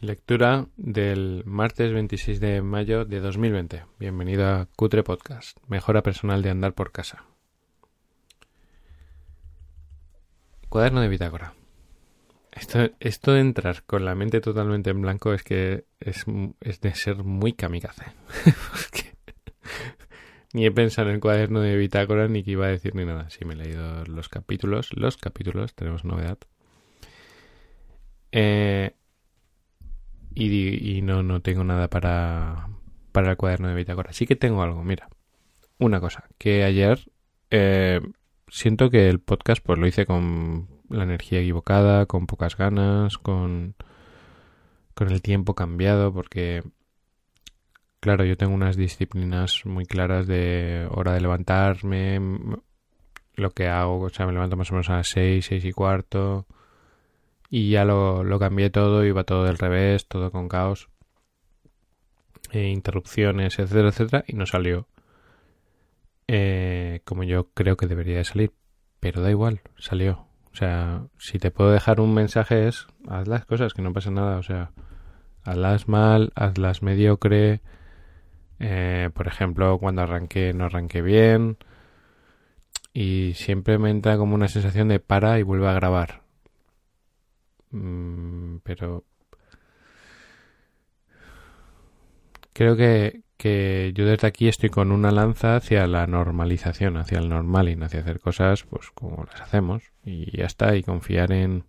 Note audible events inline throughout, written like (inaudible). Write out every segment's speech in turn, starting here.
Lectura del martes 26 de mayo de 2020. Bienvenido a Cutre Podcast, mejora personal de andar por casa. Cuaderno de bitácora. Esto, de entrar con la mente totalmente en blanco es que es, de ser muy kamikaze. (laughs) ni he pensado en el cuaderno de bitácora ni que iba a decir ni nada. Sí, me he leído los capítulos. Los capítulos, tenemos novedad. Eh, y, no, no tengo nada para, para el cuaderno de bitácora. Sí que tengo algo, mira. Una cosa, que ayer eh, siento que el podcast pues lo hice con la energía equivocada, con pocas ganas, con, con el tiempo cambiado, porque claro, yo tengo unas disciplinas muy claras de hora de levantarme, lo que hago, o sea, me levanto más o menos a las seis, seis y cuarto, y ya lo, lo cambié todo, iba todo del revés, todo con caos, e interrupciones, etcétera, etcétera, y no salió eh, como yo creo que debería de salir. Pero da igual, salió. O sea, si te puedo dejar un mensaje es, haz las cosas, que no pasa nada. O sea, hazlas mal, hazlas mediocre. Eh, por ejemplo, cuando arranqué no arranqué bien. Y siempre me entra como una sensación de para y vuelve a grabar. Mm, pero creo que, que yo desde aquí estoy con una lanza hacia la normalización, hacia el normaling, hacia hacer cosas pues como las hacemos y ya está y confiar en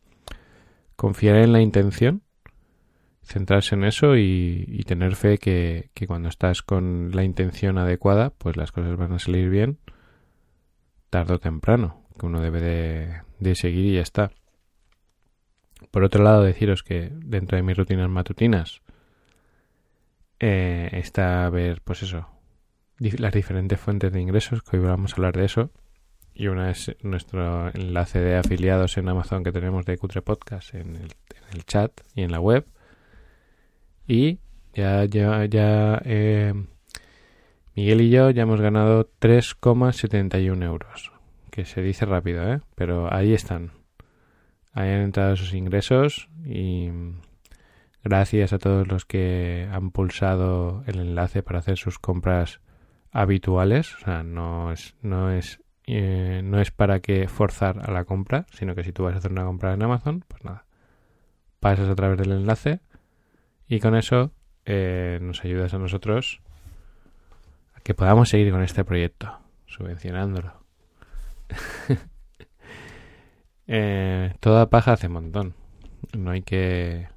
confiar en la intención, centrarse en eso y, tener fe que, que, cuando estás con la intención adecuada pues las cosas van a salir bien tarde o temprano, que uno debe de, de seguir y ya está. Por otro lado, deciros que dentro de mis rutinas matutinas eh, está ver, pues eso, las diferentes fuentes de ingresos, que hoy vamos a hablar de eso. Y una es nuestro enlace de afiliados en Amazon que tenemos de Cutre Podcast en el, chat y en la web. Y ya, ya, ya eh, Miguel y yo ya hemos ganado 3,71 euros. Que se dice rápido, ¿eh? Pero ahí están hayan entrado sus ingresos y gracias a todos los que han pulsado el enlace para hacer sus compras habituales. O sea, no es, no es, eh, no es para que forzar a la compra, sino que si tú vas a hacer una compra en Amazon, pues nada, pasas a través del enlace y con eso eh, nos ayudas a nosotros a que podamos seguir con este proyecto, subvencionándolo. (laughs) Eh, toda paja hace montón. No hay que...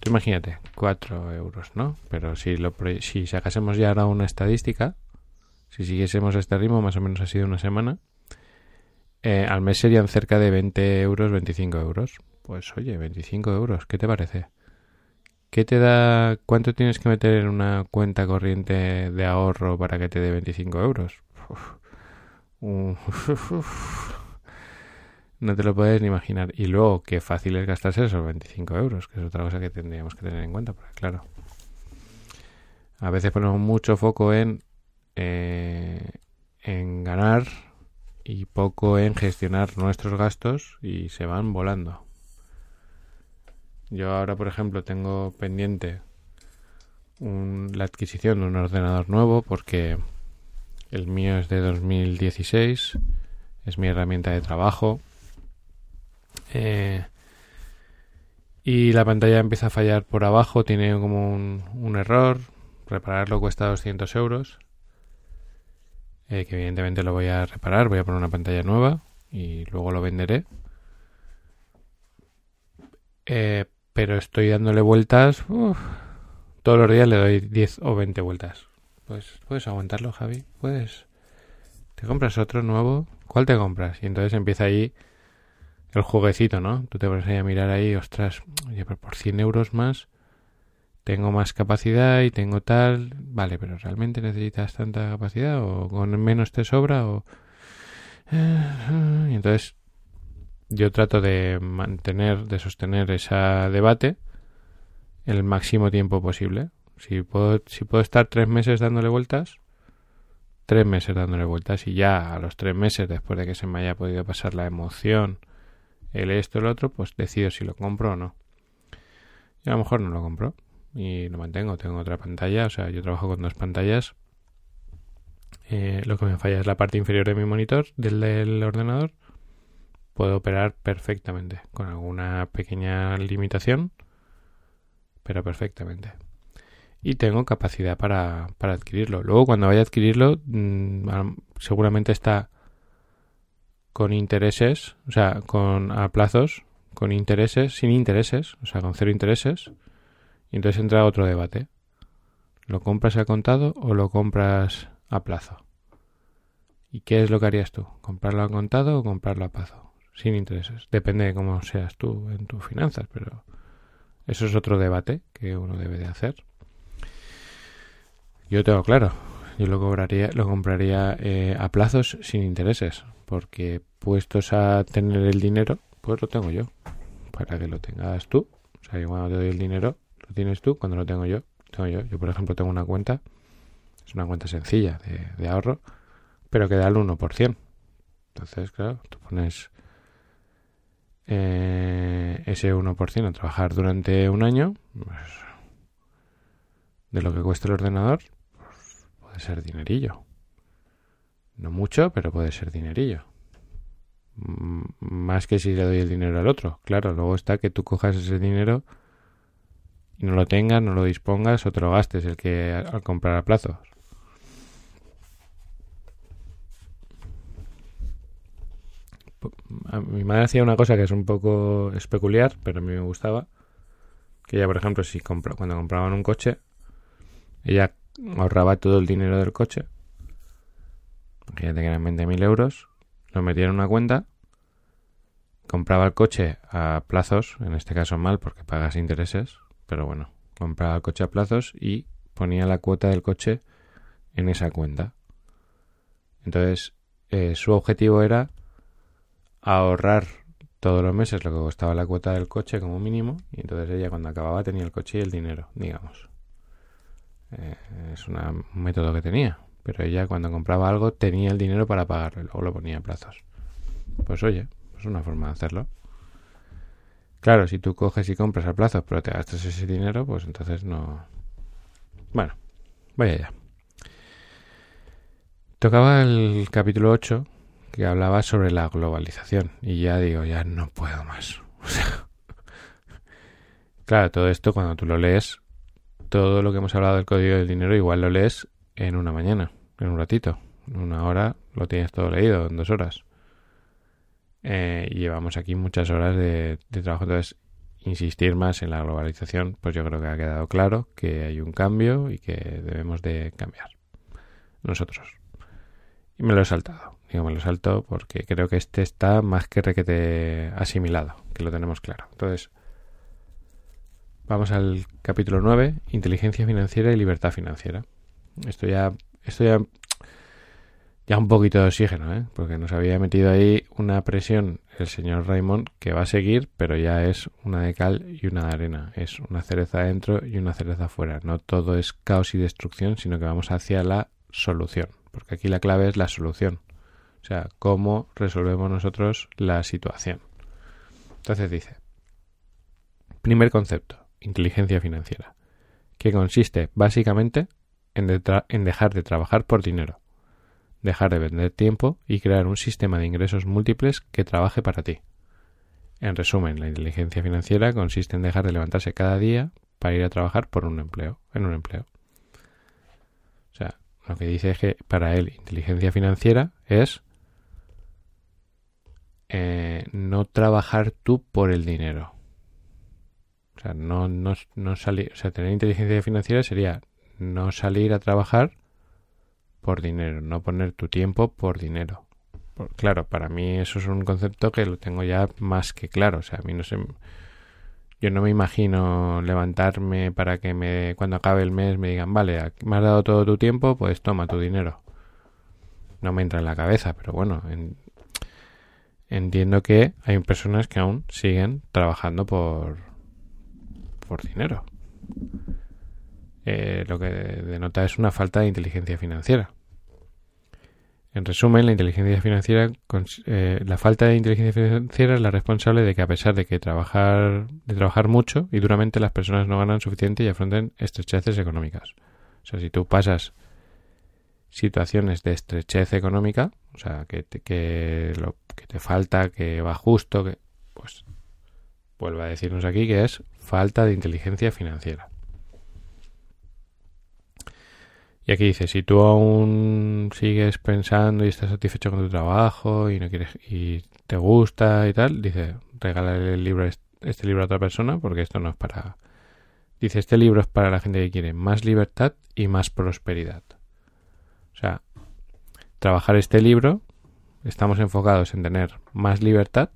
Tú imagínate, 4 euros, ¿no? Pero si, lo, si sacásemos ya ahora una estadística, si siguiésemos este ritmo, más o menos ha sido una semana, eh, al mes serían cerca de 20 euros, 25 euros. Pues oye, 25 euros, ¿qué te parece? ¿Qué te da? ¿Cuánto tienes que meter en una cuenta corriente de ahorro para que te dé 25 euros? (laughs) no te lo puedes ni imaginar. Y luego, qué fácil es gastarse esos 25 euros, que es otra cosa que tendríamos que tener en cuenta, porque claro, a veces ponemos mucho foco en, eh, en ganar y poco en gestionar nuestros gastos y se van volando. Yo ahora, por ejemplo, tengo pendiente la adquisición de un ordenador nuevo porque el mío es de 2016, es mi herramienta de trabajo eh, y la pantalla empieza a fallar por abajo, tiene como un, error. Repararlo cuesta 200 euros. Eh, que evidentemente lo voy a reparar, voy a poner una pantalla nueva y luego lo venderé. Eh, pero estoy dándole vueltas. todos los días le doy 10 o 20 vueltas. Pues puedes aguantarlo, Javi. Puedes. ¿Te compras otro nuevo? ¿Cuál te compras? Y entonces empieza ahí el jueguecito, ¿no? Tú te ahí a mirar ahí, ostras, oye, pero por 100 euros más tengo más capacidad y tengo tal, vale, pero ¿realmente necesitas tanta capacidad o con menos te sobra o... Y entonces yo trato de mantener, de sostener ese debate el máximo tiempo posible. Si puedo, si puedo estar tres meses dándole vueltas, tres meses dándole vueltas y ya a los tres meses, después de que se me haya podido pasar la emoción, el esto, el otro, pues decido si lo compro o no. y a lo mejor no lo compro y lo mantengo. Tengo otra pantalla, o sea, yo trabajo con dos pantallas. Eh, lo que me falla es la parte inferior de mi monitor, del, ordenador. Puedo operar perfectamente, con alguna pequeña limitación, pero perfectamente. Y tengo capacidad para, para adquirirlo. Luego, cuando vaya a adquirirlo, mm, seguramente está con intereses, o sea, con a plazos, con intereses, sin intereses, o sea, con cero intereses. Y entonces entra otro debate. ¿Lo compras a contado o lo compras a plazo? ¿Y qué es lo que harías tú? ¿Comprarlo a contado o comprarlo a plazo? Sin intereses. Depende de cómo seas tú en tus finanzas, pero eso es otro debate que uno debe de hacer. Yo tengo claro, yo lo cobraría, lo compraría eh, a plazos sin intereses, porque puestos a tener el dinero, pues lo tengo yo, para que lo tengas tú. O sea, yo cuando te doy el dinero, lo tienes tú, cuando lo tengo yo, tengo yo. Yo, por ejemplo, tengo una cuenta, es una cuenta sencilla de, ahorro, pero que da el 1%. Entonces, claro, tú pones eh, ese 1% a trabajar durante un año, pues, de lo que cuesta el ordenador, pues, puede ser dinerillo. No mucho, pero puede ser dinerillo. Más que si le doy el dinero al otro. Claro, luego está que tú cojas ese dinero y no lo tengas, no lo dispongas o te lo gastes el que al comprar a plazos. Mi madre hacía una cosa que es un poco es peculiar, pero a mí me gustaba. Que ella, por ejemplo, si compra, cuando compraban un coche, ella ahorraba todo el dinero del coche Fíjate que eran 20.000 euros, lo metía en una cuenta, compraba el coche a plazos, en este caso mal porque pagas intereses, pero bueno, compraba el coche a plazos y ponía la cuota del coche en esa cuenta. Entonces, eh, su objetivo era ahorrar todos los meses lo que costaba la cuota del coche como mínimo y entonces ella cuando acababa tenía el coche y el dinero, digamos. Eh, es un método que tenía pero ella cuando compraba algo tenía el dinero para pagarlo y luego lo ponía a plazos. Pues oye, es una forma de hacerlo. Claro, si tú coges y compras a plazos pero te gastas ese dinero, pues entonces no... Bueno, vaya ya. Tocaba el capítulo 8 que hablaba sobre la globalización y ya digo, ya no puedo más. (laughs) claro, todo esto cuando tú lo lees, todo lo que hemos hablado del código del dinero igual lo lees en una mañana, en un ratito. En una hora lo tienes todo leído, en dos horas. Eh, llevamos aquí muchas horas de, trabajo. Entonces, insistir más en la globalización, pues yo creo que ha quedado claro que hay un cambio y que debemos de cambiar nosotros. Y me lo he saltado. Digo, me lo salto porque creo que este está más que requete asimilado, que lo tenemos claro. Entonces, vamos al capítulo 9, inteligencia financiera y libertad financiera. Esto ya, esto ya, ya un poquito de oxígeno, ¿eh? porque nos había metido ahí una presión el señor Raymond que va a seguir, pero ya es una de cal y una de arena. Es una cereza adentro y una cereza afuera. No todo es caos y destrucción, sino que vamos hacia la solución, porque aquí la clave es la solución. O sea, cómo resolvemos nosotros la situación. Entonces dice, primer concepto, inteligencia financiera, que consiste básicamente en, dejar de trabajar por dinero, dejar de vender tiempo y crear un sistema de ingresos múltiples que trabaje para ti. En resumen, la inteligencia financiera consiste en dejar de levantarse cada día para ir a trabajar por un empleo, en un empleo. O sea, lo que dice es que para él inteligencia financiera es eh, no trabajar tú por el dinero. O sea, no, no, no salir, o sea, tener inteligencia financiera sería no salir a trabajar por dinero, no poner tu tiempo por dinero. claro, para mí eso es un concepto que lo tengo ya más que claro. O sea, a mí no sé. Yo no me imagino levantarme para que me, cuando acabe el mes me digan, vale, me has dado todo tu tiempo, pues toma tu dinero. No me entra en la cabeza, pero bueno, entiendo que hay personas que aún siguen trabajando por, por dinero. Lo que denota es una falta de inteligencia financiera. En resumen, la inteligencia financiera, eh, la falta de inteligencia financiera es la responsable de que a pesar de que trabajar, de trabajar mucho y duramente las personas no ganan suficiente y afronten estrecheces económicas. O sea, si tú pasas situaciones de estrechez económica, o sea, que te, que lo que te falta, que va justo, que pues vuelve a decirnos aquí que es falta de inteligencia financiera. Y aquí dice, si tú aún sigues pensando y estás satisfecho con tu trabajo y no quieres y te gusta y tal, dice, regálale el libro este libro a otra persona porque esto no es para dice, este libro es para la gente que quiere más libertad y más prosperidad. O sea, trabajar este libro estamos enfocados en tener más libertad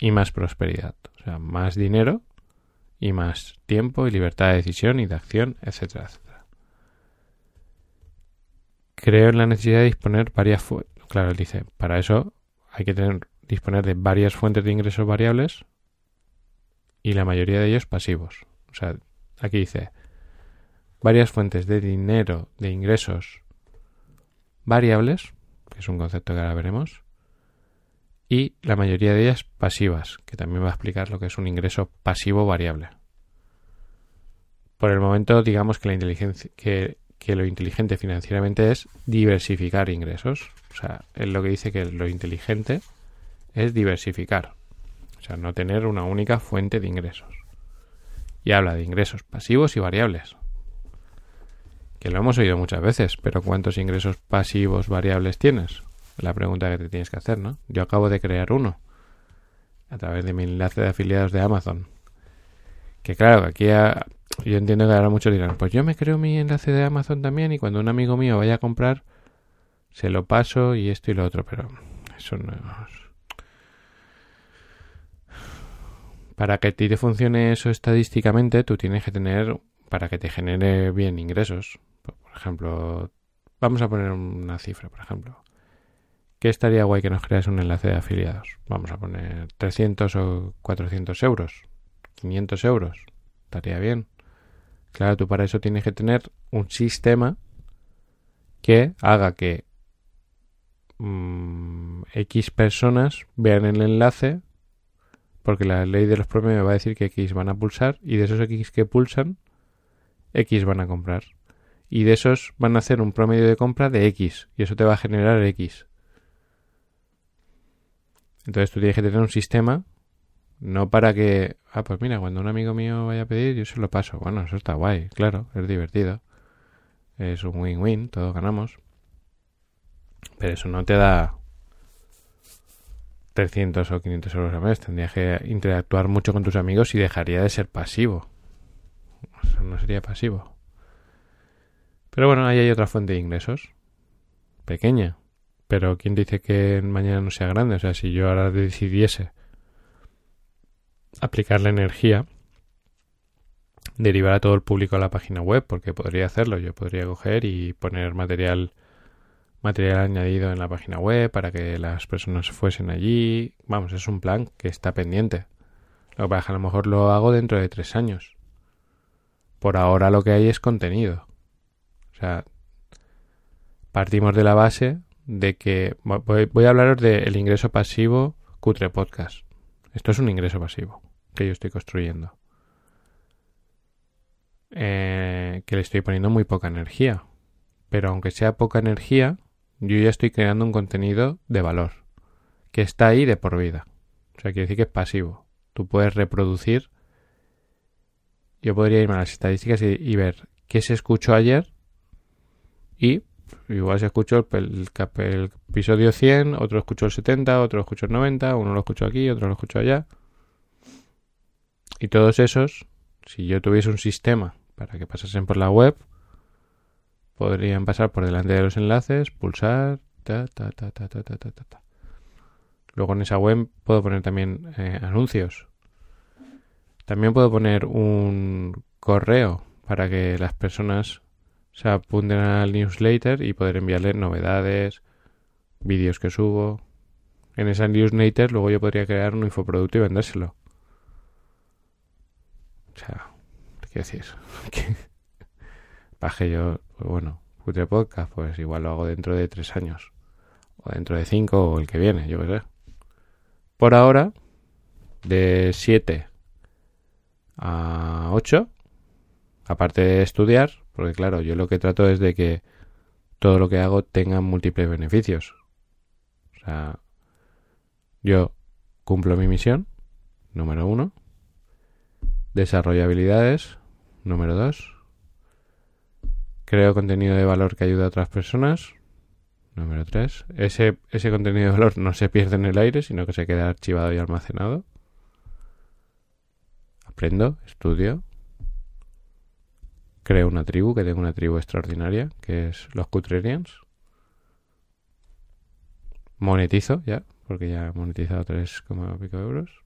y más prosperidad, o sea, más dinero y más tiempo y libertad de decisión y de acción, etcétera, etcétera creo en la necesidad de disponer varias fuentes. Claro, él dice, para eso hay que tener, disponer de varias fuentes de ingresos variables y la mayoría de ellos pasivos. O sea, aquí dice, varias fuentes de dinero, de ingresos variables, que es un concepto que ahora veremos, y la mayoría de ellas pasivas, que también va a explicar lo que es un ingreso pasivo variable. Por el momento, digamos que la inteligencia, que que lo inteligente financieramente es diversificar ingresos. O sea, él lo que dice que lo inteligente es diversificar. O sea, no tener una única fuente de ingresos. Y habla de ingresos pasivos y variables. Que lo hemos oído muchas veces, pero ¿cuántos ingresos pasivos variables tienes? La pregunta que te tienes que hacer, ¿no? Yo acabo de crear uno a través de mi enlace de afiliados de Amazon. Que claro, aquí yo entiendo que ahora muchos dirán, pues yo me creo mi enlace de Amazon también y cuando un amigo mío vaya a comprar, se lo paso y esto y lo otro, pero eso no es... Para que te funcione eso estadísticamente, tú tienes que tener, para que te genere bien ingresos, por ejemplo, vamos a poner una cifra, por ejemplo. ¿Qué estaría guay que nos creas un enlace de afiliados? Vamos a poner 300 o 400 euros, 500 euros, estaría bien. Claro, tú para eso tienes que tener un sistema que haga que mm, X personas vean el enlace, porque la ley de los promedios va a decir que X van a pulsar, y de esos X que pulsan, X van a comprar. Y de esos van a hacer un promedio de compra de X, y eso te va a generar X. Entonces tú tienes que tener un sistema no para que, ah, pues mira, cuando un amigo mío vaya a pedir, yo se lo paso. Bueno, eso está guay, claro, es divertido. Es un win-win, todos ganamos. Pero eso no te da 300 o 500 euros al mes. Tendrías que interactuar mucho con tus amigos y dejaría de ser pasivo. Eso no sería pasivo. Pero bueno, ahí hay otra fuente de ingresos. Pequeña. Pero ¿quién dice que mañana no sea grande? O sea, si yo ahora decidiese aplicar la energía, derivar a todo el público a la página web, porque podría hacerlo. Yo podría coger y poner material material añadido en la página web para que las personas fuesen allí. Vamos, es un plan que está pendiente. Lo que a lo mejor lo hago dentro de tres años. Por ahora lo que hay es contenido. O sea, partimos de la base de que voy, voy a hablaros del ingreso pasivo Cutre Podcast. Esto es un ingreso pasivo que yo estoy construyendo. Eh, que le estoy poniendo muy poca energía. Pero aunque sea poca energía, yo ya estoy creando un contenido de valor. Que está ahí de por vida. O sea, quiere decir que es pasivo. Tú puedes reproducir. Yo podría irme a las estadísticas y, ver qué se escuchó ayer. Y igual se escuchó el, episodio 100, otro escuchó el 70, otro escuchó el 90, uno lo escuchó aquí, otro lo escuchó allá. Y todos esos, si yo tuviese un sistema para que pasasen por la web, podrían pasar por delante de los enlaces, pulsar, ta, ta, ta, ta, ta, ta, ta, ta. Luego en esa web puedo poner también eh, anuncios. También puedo poner un correo para que las personas se apunten al newsletter y poder enviarle novedades, vídeos que subo. En esa newsletter luego yo podría crear un infoproducto y vendérselo. O sea, ¿qué decir? Baje (laughs) yo, bueno, Cutre Podcast? Pues igual lo hago dentro de tres años. O dentro de cinco o el que viene, yo qué sé. Por ahora, de 7 a 8, aparte de estudiar, porque claro, yo lo que trato es de que todo lo que hago tenga múltiples beneficios. O sea, yo cumplo mi misión, número uno. Desarrollo habilidades, número dos. Creo contenido de valor que ayuda a otras personas, número tres. Ese, ese contenido de valor no se pierde en el aire, sino que se queda archivado y almacenado. Aprendo, estudio, creo una tribu, que tengo una tribu extraordinaria, que es los Cutrerians. Monetizo ya, porque ya he monetizado 3, pico euros.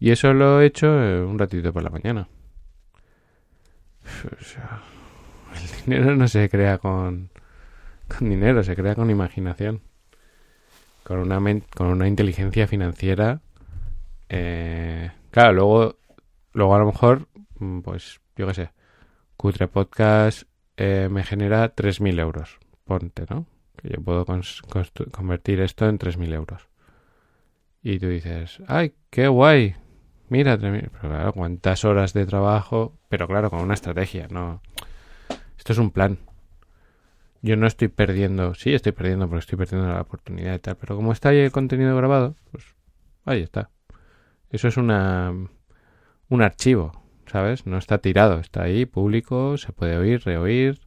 Y eso lo he hecho eh, un ratito por la mañana. (laughs) el dinero no se crea con, con dinero, se crea con imaginación. Con una, con una inteligencia financiera. Eh, claro, luego, luego a lo mejor, mm, pues yo qué sé, Cutre Podcast eh, me genera 3.000 euros. Ponte, ¿no? Que yo puedo convertir esto en 3.000 euros. Y tú dices, ¡ay, qué guay! Mira, pero claro, cuántas horas de trabajo, pero claro, con una estrategia, no. Esto es un plan. Yo no estoy perdiendo, sí estoy perdiendo porque estoy perdiendo la oportunidad y tal, pero como está ahí el contenido grabado, pues ahí está. Eso es una un archivo. ¿Sabes? No está tirado, está ahí, público, se puede oír, reoír.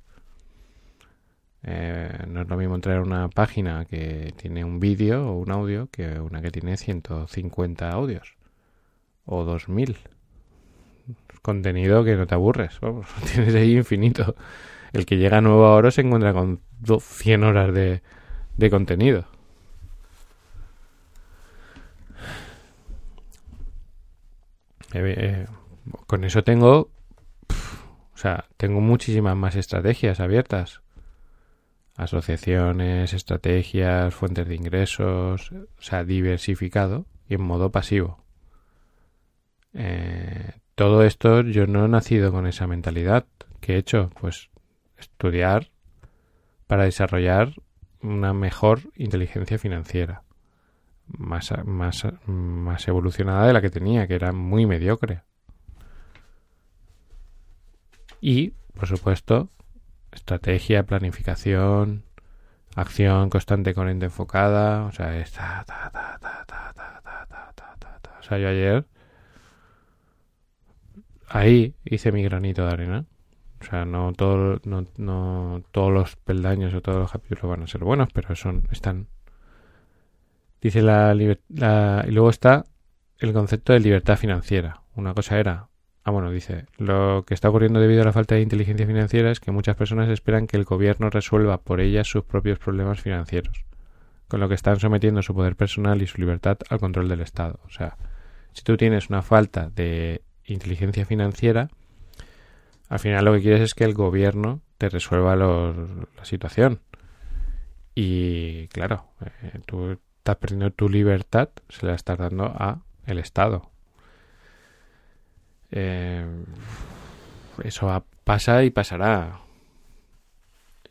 Eh, no es lo mismo entrar a una página que tiene un vídeo o un audio que una que tiene 150 audios o 2000. Contenido que no te aburres, vamos, (laughs) tienes ahí infinito. El que llega nuevo ahora se encuentra con 100 horas de, de contenido. Eh, eh, con eso tengo, o sea, tengo muchísimas más estrategias abiertas. Asociaciones, estrategias, fuentes de ingresos, o sea, diversificado y en modo pasivo. Eh, todo esto yo no he nacido con esa mentalidad. ¿Qué he hecho? Pues estudiar para desarrollar una mejor inteligencia financiera. Más, más, más evolucionada de la que tenía, que era muy mediocre. Y, por supuesto, estrategia, planificación, acción constante con ente enfocada. O sea, está. O sea, yo ayer. Ahí hice mi granito de arena. O sea, no, todo, no, no todos los peldaños o todos los capítulos van a ser buenos, pero son, están. Dice la, la. Y luego está el concepto de libertad financiera. Una cosa era Ah, bueno, dice, lo que está ocurriendo debido a la falta de inteligencia financiera es que muchas personas esperan que el gobierno resuelva por ellas sus propios problemas financieros, con lo que están sometiendo su poder personal y su libertad al control del Estado. O sea, si tú tienes una falta de inteligencia financiera, al final lo que quieres es que el gobierno te resuelva la situación. Y claro, eh, tú estás perdiendo tu libertad, se la estás dando a el Estado. Eh, eso pasa y pasará.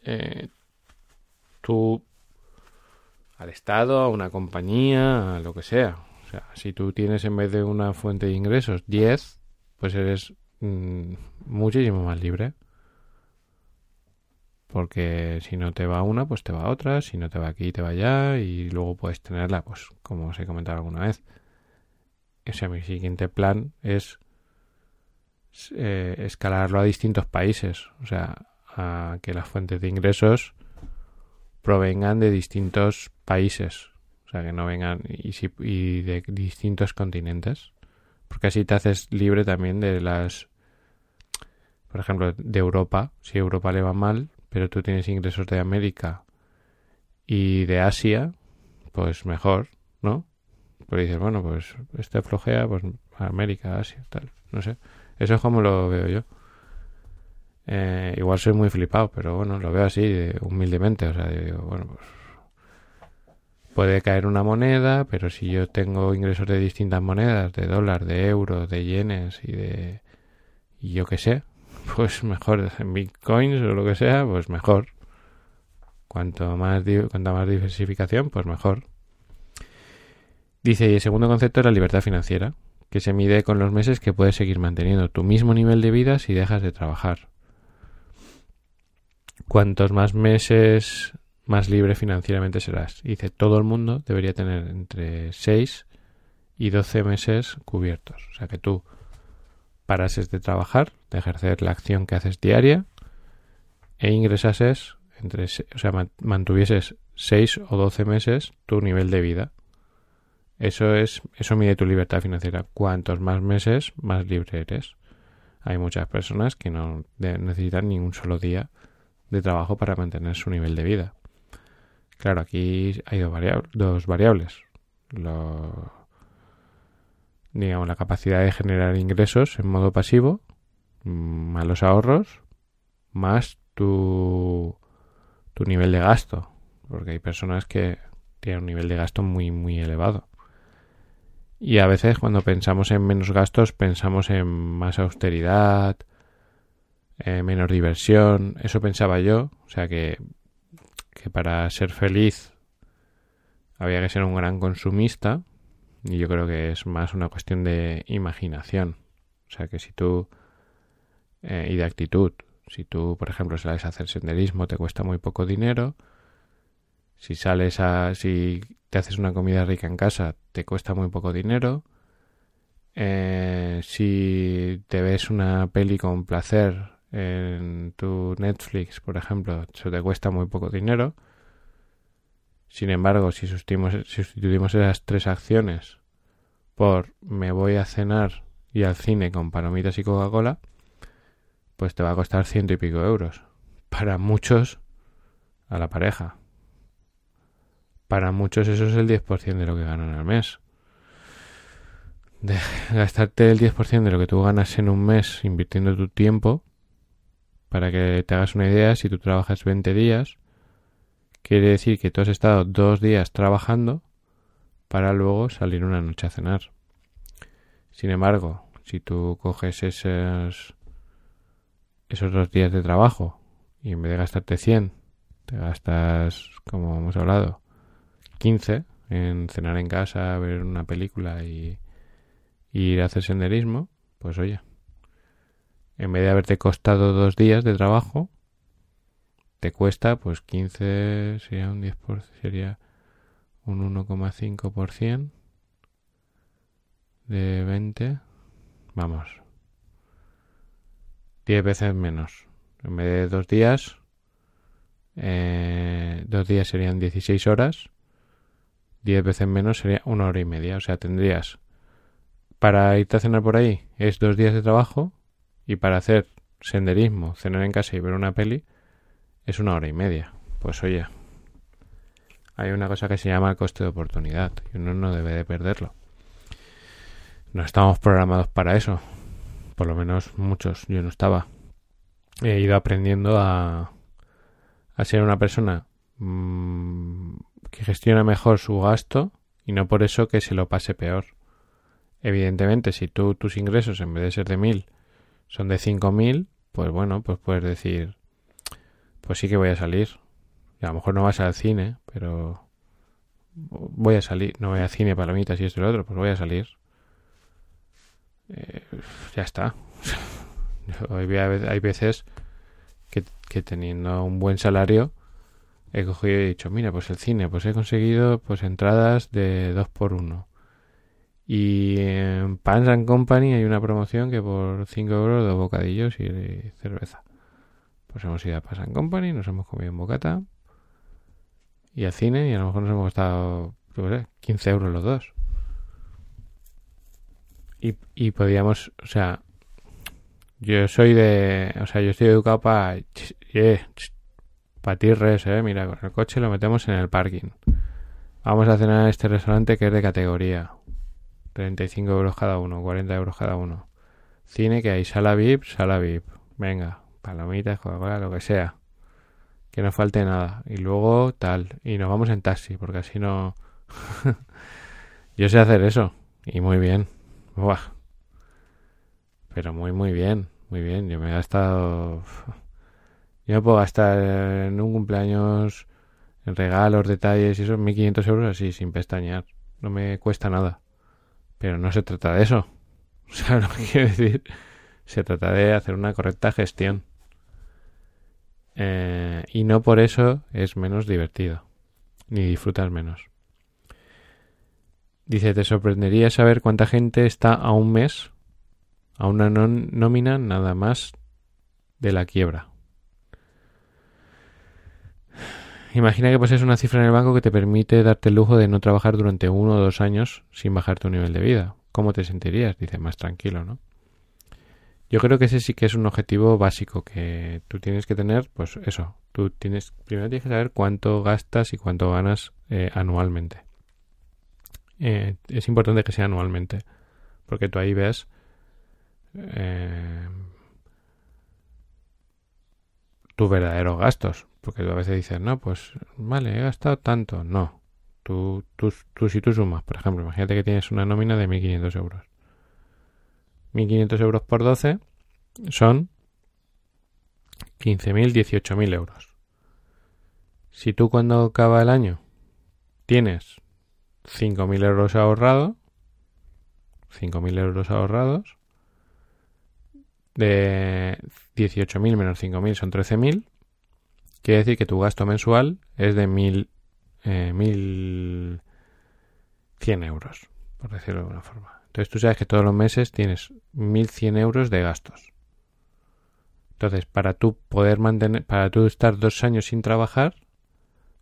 Eh, tú al Estado, a una compañía, a lo que sea. O sea, si tú tienes en vez de una fuente de ingresos 10, pues eres mm, muchísimo más libre. Porque si no te va una, pues te va otra. Si no te va aquí, te va allá. Y luego puedes tenerla, pues como os he comentado alguna vez. O sea, mi siguiente plan es eh, escalarlo a distintos países, o sea, a que las fuentes de ingresos provengan de distintos países, o sea, que no vengan y, y de distintos continentes, porque así te haces libre también de las, por ejemplo, de Europa, si Europa le va mal, pero tú tienes ingresos de América y de Asia, pues mejor, ¿no? Pues dices, bueno, pues este flojea, pues América, Asia, tal, no sé. Eso es como lo veo yo. Eh, igual soy muy flipado, pero bueno, lo veo así, humildemente. O sea, digo, bueno, pues puede caer una moneda, pero si yo tengo ingresos de distintas monedas, de dólar, de euros, de yenes y de... yo qué sé, (laughs) pues mejor, en (laughs) bitcoins o lo que sea, pues mejor. Cuanto más, cuanta más diversificación, pues mejor. Dice, y el segundo concepto es la libertad financiera, que se mide con los meses que puedes seguir manteniendo tu mismo nivel de vida si dejas de trabajar. Cuantos más meses, más libre financieramente serás. Dice, todo el mundo debería tener entre 6 y 12 meses cubiertos. O sea que tú parases de trabajar, de ejercer la acción que haces diaria e ingresases entre, o sea, mantuvieses 6 o 12 meses tu nivel de vida. Eso es, eso mide tu libertad financiera. Cuantos más meses, más libre eres. Hay muchas personas que no necesitan ni un solo día de trabajo para mantener su nivel de vida. Claro, aquí hay dos, dos variables. Digamos, la capacidad de generar ingresos en modo pasivo, más los ahorros, más tu tu nivel de gasto, porque hay personas que tienen un nivel de gasto muy, muy elevado. Y a veces cuando pensamos en menos gastos pensamos en más austeridad, eh, menos diversión, eso pensaba yo, o sea que, que para ser feliz había que ser un gran consumista y yo creo que es más una cuestión de imaginación, o sea que si tú eh, y de actitud, si tú, por ejemplo, sales a hacer senderismo, te cuesta muy poco dinero. Si sales a. si te haces una comida rica en casa, te cuesta muy poco dinero. Eh, si te ves una peli con placer en tu Netflix, por ejemplo, eso te cuesta muy poco dinero. Sin embargo, si sustituimos, sustituimos esas tres acciones por me voy a cenar y al cine con palomitas y Coca-Cola, pues te va a costar ciento y pico euros. Para muchos, a la pareja. Para muchos eso es el 10% de lo que ganan al mes. Gastarte el 10% de lo que tú ganas en un mes invirtiendo tu tiempo, para que te hagas una idea, si tú trabajas 20 días, quiere decir que tú has estado dos días trabajando para luego salir una noche a cenar. Sin embargo, si tú coges esos esos dos días de trabajo y en vez de gastarte 100, te gastas, como hemos hablado, 15 en cenar en casa, ver una película y, ir a hacer senderismo, pues oye, en vez de haberte costado dos días de trabajo, te cuesta pues 15, sería un 10%, sería un 1,5% de 20, vamos, 10 veces menos. En vez de dos días, eh, dos días serían 16 horas, 10 veces menos sería una hora y media. O sea, tendrías para irte a cenar por ahí es dos días de trabajo y para hacer senderismo, cenar en casa y ver una peli es una hora y media. Pues oye, hay una cosa que se llama coste de oportunidad y uno no debe de perderlo. No estamos programados para eso por lo menos muchos, yo no estaba. He ido aprendiendo a, a ser una persona mmm, que gestiona mejor su gasto y no por eso que se lo pase peor. Evidentemente, si tú tus ingresos en vez de ser de mil son de cinco mil, pues bueno, pues puedes decir, pues sí que voy a salir. Y a lo mejor no vas al cine, pero voy a salir, no voy al cine, palomitas y esto y lo otro, pues voy a salir. Eh, ya está. (laughs) hay veces que, teniendo un buen salario he cogido y he dicho, mira, pues el cine, pues he conseguido pues entradas de 2 por 1 y en Pans Company hay una promoción que por 5 euros dos bocadillos y cerveza. Pues hemos ido a Pans Company, nos hemos comido un bocata y al cine y a lo mejor nos hemos gastado 15 euros los dos y, y podíamos, o sea, yo soy de, o sea, yo estoy educado para, yeah, patirres, eh, mira, con el coche lo metemos en el parking. Vamos a cenar en este restaurante que es de categoría. 35 euros cada uno, 40 euros cada uno. Cine que hay, sala VIP, sala VIP. Venga, palomitas, Coca-Cola, lo que sea. Que no falte nada. Y luego tal. Y nos vamos en taxi, porque así no... (laughs) Yo sé hacer eso. Y muy bien. Buah. Pero muy, muy bien, muy bien. Yo me he gastado... Yo me puedo gastar en un cumpleaños regalos, detalles y eso, 1.500 euros así, sin pestañear. No me cuesta nada. Pero no se trata de eso. (laughs) O sea, lo que quiero decir, se trata de hacer una correcta gestión. Eh, y no por eso es menos divertido, ni disfrutas menos. Dice, te sorprendería saber cuánta gente está a un mes, a una nómina nada más de la quiebra. Imagina que posees una cifra en el banco que te permite darte el lujo de no trabajar durante uno o dos años sin bajar tu nivel de vida. ¿Cómo te sentirías? Dice, más tranquilo, ¿no? Yo creo que ese sí que es un objetivo básico que tú tienes que tener, pues eso, tú tienes, primero tienes que saber cuánto gastas y cuánto ganas eh, anualmente. Eh, es importante que sea anualmente, porque tú ahí ves eh, tus verdaderos gastos, porque tú a veces dices, no, pues vale, he gastado tanto. No. Tú, tú, tú si tú sumas, por ejemplo, imagínate que tienes una nómina de 1.500 euros. 1.500 euros por 12 son 15.000, 18.000 euros. Si tú cuando acaba el año tienes 5.000 euros ahorrados, 5.000 euros ahorrados, de 18.000 menos 5.000 son 13.000, Quiere decir que tu gasto mensual es de mil, eh, mil cien euros, por decirlo de alguna forma. Entonces tú sabes que todos los meses tienes mil cien euros de gastos. Entonces, para tú poder mantener, para tú estar dos años sin trabajar,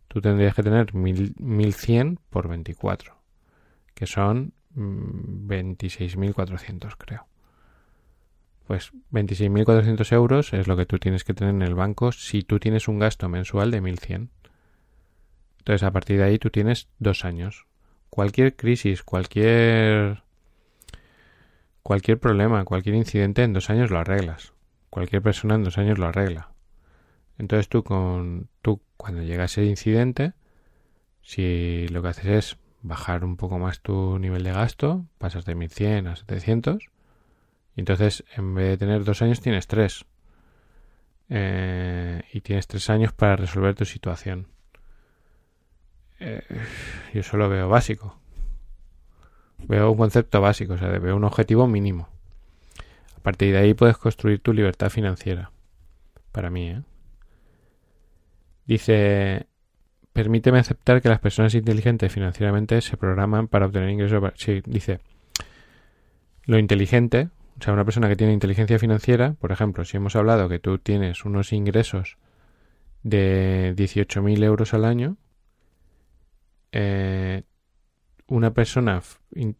tú tendrías que tener mil, mil cien por 24, que son 26.400 mm, creo pues 26.400 euros es lo que tú tienes que tener en el banco si tú tienes un gasto mensual de 1.100. Entonces, a partir de ahí tú tienes dos años. Cualquier crisis, cualquier cualquier problema, cualquier incidente en dos años lo arreglas. Cualquier persona en dos años lo arregla. Entonces tú con tú cuando llega ese incidente, si lo que haces es bajar un poco más tu nivel de gasto, pasas de 1100 a 700, y entonces, en vez de tener dos años, tienes tres. Eh, y tienes tres años para resolver tu situación. Eh, yo solo veo básico. Veo un concepto básico, o sea, veo un objetivo mínimo. A partir de ahí puedes construir tu libertad financiera. Para mí, ¿eh? Dice, permíteme aceptar que las personas inteligentes financieramente se programan para obtener ingresos. Sí, dice, lo inteligente, o sea, una persona que tiene inteligencia financiera, por ejemplo, si hemos hablado que tú tienes unos ingresos de 18.000 euros al año, eh, una persona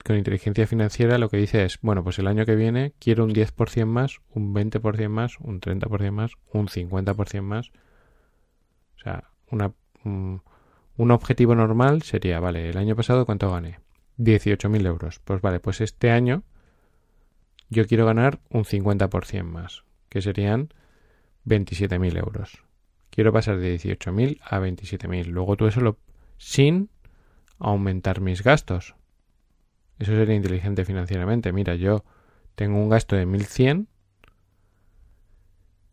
con inteligencia financiera lo que dice es, bueno, pues el año que viene quiero un 10% más, un 20% más, un 30% más, un 50% más. O sea, un objetivo normal sería, vale, el año pasado ¿cuánto gané? 18.000 euros. Pues vale, pues este año yo quiero ganar un 50% más, que serían 27.000 euros. Quiero pasar de 18.000 a 27.000. Luego todo eso lo, sin aumentar mis gastos. Eso sería inteligente financieramente. Mira, yo tengo un gasto de 1.100,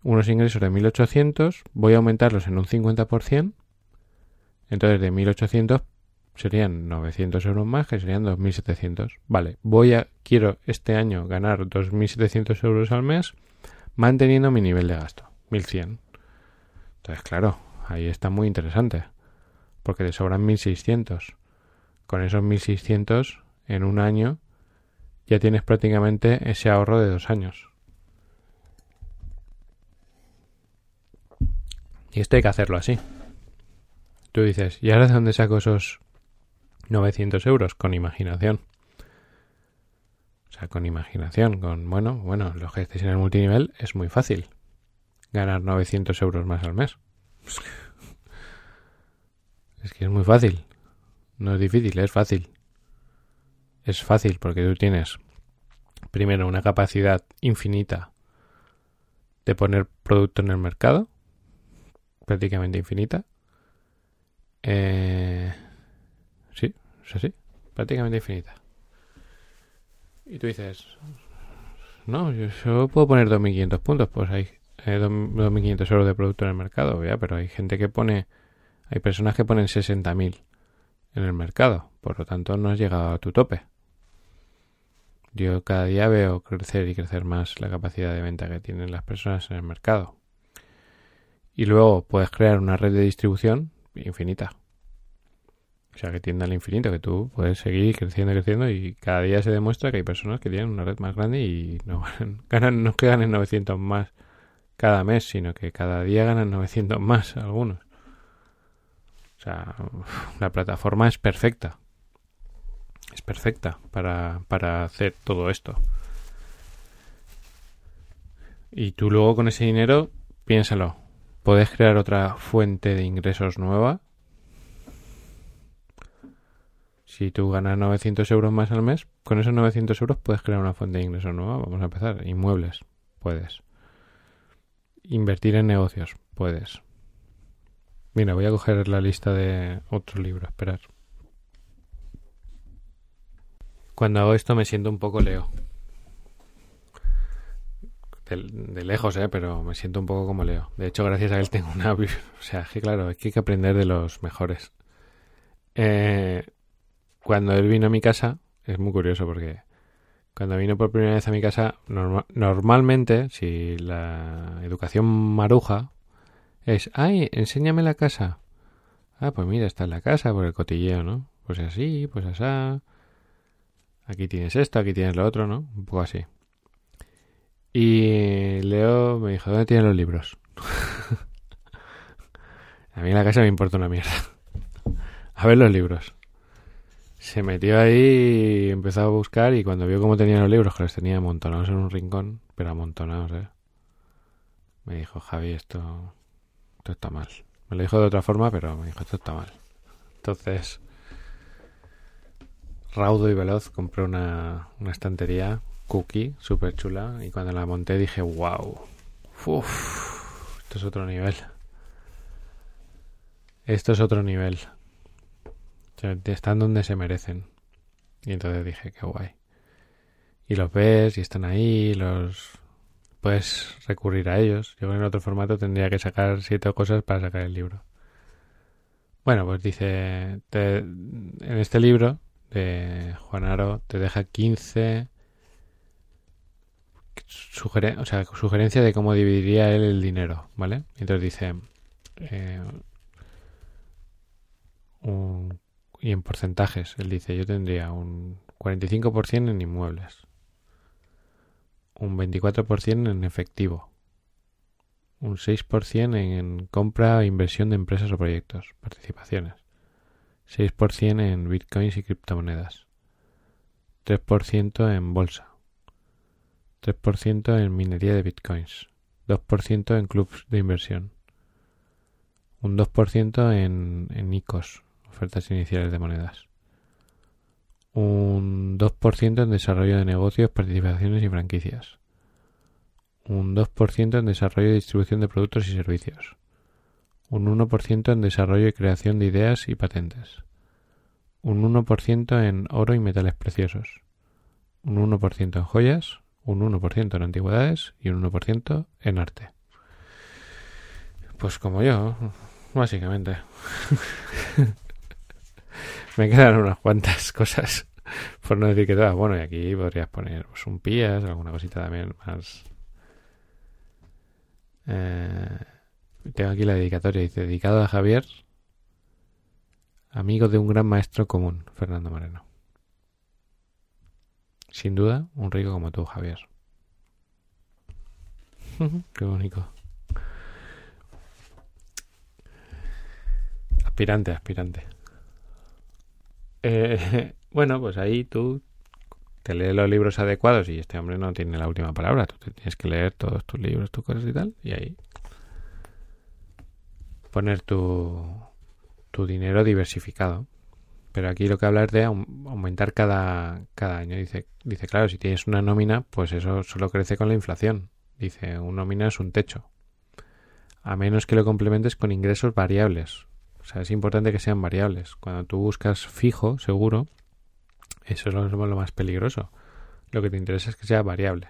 unos ingresos de 1.800, voy a aumentarlos en un 50%. Entonces de 1.800 serían 900 euros más, que serían 2.700. Vale, voy a, quiero este año ganar 2.700 euros al mes manteniendo mi nivel de gasto, 1.100. Entonces, claro, ahí está muy interesante, porque te sobran 1.600. Con esos 1.600 en un año ya tienes prácticamente ese ahorro de dos años. Y esto hay que hacerlo así. Tú dices, ¿y ahora de dónde saco esos 900 euros con imaginación. O sea, con imaginación, con, bueno, bueno, los que estéis en el multinivel es muy fácil. Ganar 900 euros más al mes. (laughs) Es que es muy fácil. No es difícil, es fácil. Es fácil porque tú tienes, primero, una capacidad infinita de poner producto en el mercado. Prácticamente infinita. Eh, es así, prácticamente infinita. Y tú dices, no, yo puedo poner 2.500 puntos, pues hay 2.500 euros de producto en el mercado, ¿ya? pero hay gente que pone, Hay personas que ponen 60.000 en el mercado, por lo tanto no has llegado a tu tope. Yo cada día veo crecer y crecer más la capacidad de venta que tienen las personas en el mercado. Y luego puedes crear una red de distribución infinita. O sea, que tienda al infinito, que tú puedes seguir creciendo creciendo y cada día se demuestra que hay personas que tienen una red más grande y no (laughs) ganan, no es que ganen 900 más cada mes, sino que cada día ganan 900 más algunos. O sea, la plataforma es perfecta. Es perfecta para, para hacer todo esto. Y tú luego con ese dinero, piénsalo, puedes crear otra fuente de ingresos nueva Si tú ganas 900 euros más al mes, con esos 900 euros puedes crear una fuente de ingreso nueva. Vamos a empezar. Inmuebles, puedes. Invertir en negocios, puedes. Mira, voy a coger la lista de otro libro, esperar. Cuando hago esto me siento un poco Leo. De, lejos, ¿eh? Pero me siento un poco como Leo. De hecho, gracias a él tengo una... (laughs) O sea, que claro, hay que aprender de los mejores. Eh, cuando él vino a mi casa, es muy curioso porque cuando vino por primera vez a mi casa, normalmente, si la educación maruja es, ay, enséñame la casa. Ah, pues mira, está en la casa por el cotilleo, ¿no? Pues así, pues así. Aquí tienes esto, aquí tienes lo otro, ¿no? Un poco así. Y Leo me dijo, ¿dónde tienen los libros? (laughs) a mí en la casa me importa una mierda. (laughs) a ver los libros se metió ahí y empezó a buscar y cuando vio cómo tenía los libros, que los tenía amontonados en un rincón, pero amontonados, ¿eh? Me dijo, Javi, esto, esto está mal. Me lo dijo de otra forma, pero me dijo, esto está mal. Entonces, raudo y veloz, compré una, una estantería cookie, súper chula, y cuando la monté dije, wow, uff, esto es otro nivel. Esto es otro nivel están donde se merecen. Y entonces dije, qué guay. Y los ves y están ahí, los puedes recurrir a ellos. Yo en otro formato tendría que sacar siete cosas para sacar el libro. Bueno, pues dice, en este libro de Juan Aro te deja 15 o sea, sugerencia de cómo dividiría él el dinero, ¿vale? Entonces dice eh, un y en porcentajes. Él dice, yo tendría un 45% en inmuebles, un 24% en efectivo, un 6% en compra e inversión de empresas o proyectos, participaciones, 6% en bitcoins y criptomonedas, 3% en bolsa, 3% en minería de bitcoins, 2% en clubs de inversión, un 2% en, en ICOs, ofertas iniciales de monedas. Un 2% en desarrollo de negocios, participaciones y franquicias. Un 2% en desarrollo y distribución de productos y servicios. Un 1% en desarrollo y creación de ideas y patentes. Un 1% en oro y metales preciosos. Un 1% en joyas. Un 1% en antigüedades y un 1% en arte. Pues como yo, básicamente. (laughs) me quedan unas cuantas (laughs) cosas, por no decir que todas. Bueno, y aquí podrías poner pues, un pías, alguna cosita también más. Eh, tengo aquí la dedicatoria, dice, dedicado a Javier, amigo de un gran maestro común, Fernando Moreno. Sin duda, un rico como tú, Javier. (laughs) Qué bonito. Aspirante, aspirante. Eh, (laughs) bueno, pues ahí tú te lees los libros adecuados y este hombre no tiene la última palabra. Tú tienes que leer todos tus libros, tus cosas y tal, y ahí poner tu, tu dinero diversificado. Pero aquí lo que habla es de aumentar cada, cada año. Dice, dice, claro, si tienes una nómina, pues eso solo crece con la inflación. Dice, una nómina es un techo. A menos que lo complementes con ingresos variables. Sea, es importante que sean variables. Cuando tú buscas fijo, seguro, eso es lo, más peligroso. Lo que te interesa es que sea variable.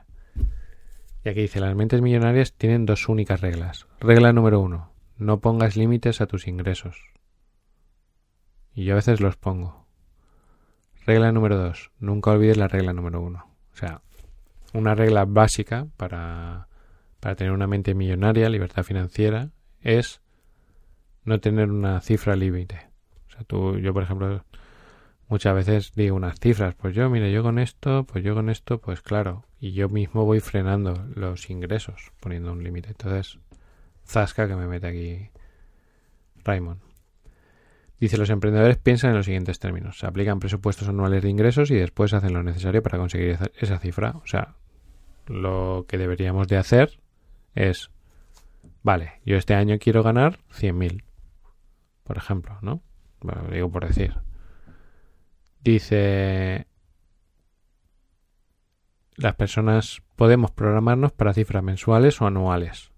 Y aquí dice, las mentes millonarias tienen dos únicas reglas. Regla número uno, no pongas límites a tus ingresos. Y yo a veces los pongo. Regla número dos. Nunca olvides la regla número uno. O sea, una regla básica para, para tener una mente millonaria, libertad financiera, es no tener una cifra límite. O sea, tú, yo por ejemplo, muchas veces digo unas cifras, pues yo, mire, yo con esto, pues yo con esto, pues claro, y yo mismo voy frenando los ingresos, poniendo un límite. Entonces, zasca que me mete aquí Raymond. Dice, los emprendedores piensan en los siguientes términos. Se aplican presupuestos anuales de ingresos y después hacen lo necesario para conseguir esa cifra. O sea, lo que deberíamos de hacer es, vale, yo este año quiero ganar 100.000, por ejemplo, ¿no? lo digo por decir. Dice, las personas podemos programarnos para cifras mensuales o anuales.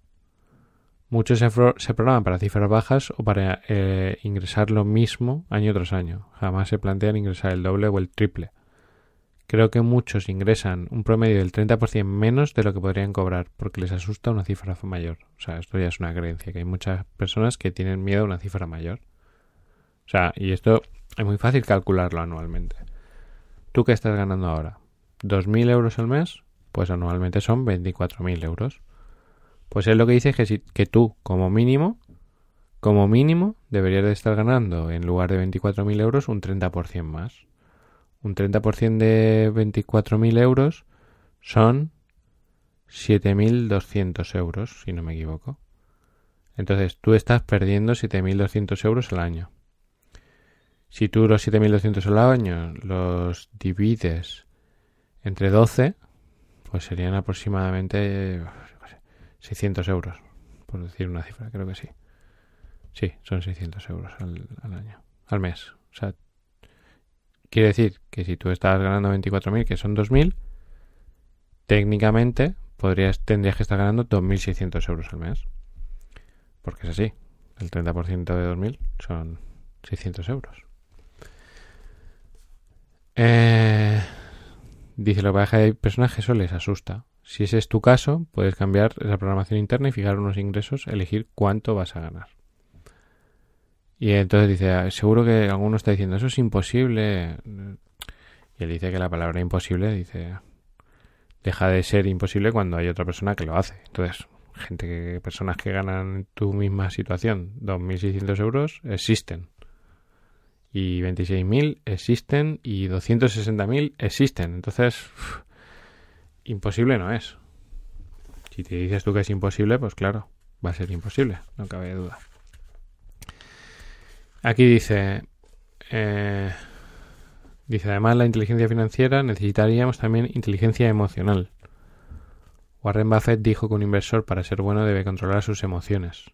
Muchos se, programan para cifras bajas o para eh, ingresar lo mismo año tras año. Jamás se plantean ingresar el doble o el triple. Creo que muchos ingresan un promedio del 30% menos de lo que podrían cobrar porque les asusta una cifra mayor. O sea, esto ya es una creencia, que hay muchas personas que tienen miedo a una cifra mayor. O sea, y esto es muy fácil calcularlo anualmente. ¿Tú qué estás ganando ahora? ¿2.000 euros al mes? Pues anualmente son 24.000 euros. Pues es lo que dice que, que tú, como mínimo, como mínimo, deberías de estar ganando, en lugar de 24.000 euros, un 30% más. Un 30% de 24.000 euros son 7.200 euros, si no me equivoco. Entonces, tú estás perdiendo 7.200 euros al año. Si tú los 7.200 al año los divides entre 12, pues serían aproximadamente 600 euros, por decir una cifra, creo que sí. Sí, son 600 euros al, año, al mes. O sea, quiere decir que si tú estás ganando 24.000, que son 2.000, técnicamente podrías, tendrías que estar ganando 2.600 euros al mes. Porque es así. El 30% de 2.000 son 600 euros. Eh, dice, lo que pasa hay personas que eso les asusta. Si ese es tu caso, puedes cambiar esa programación interna y fijar unos ingresos, elegir cuánto vas a ganar. Y entonces dice, ah, seguro que alguno está diciendo, eso es imposible. Y él dice que la palabra imposible, dice, deja de ser imposible cuando hay otra persona que lo hace. Entonces, gente que, personas que ganan en tu misma situación 2.600 euros existen. Y 26.000 existen y 260.000 existen. Entonces, imposible no es. Si te dices tú que es imposible, pues claro, va a ser imposible, no cabe duda. Aquí dice, eh, dice además la inteligencia financiera necesitaríamos también inteligencia emocional. Warren Buffett dijo que un inversor para ser bueno debe controlar sus emociones.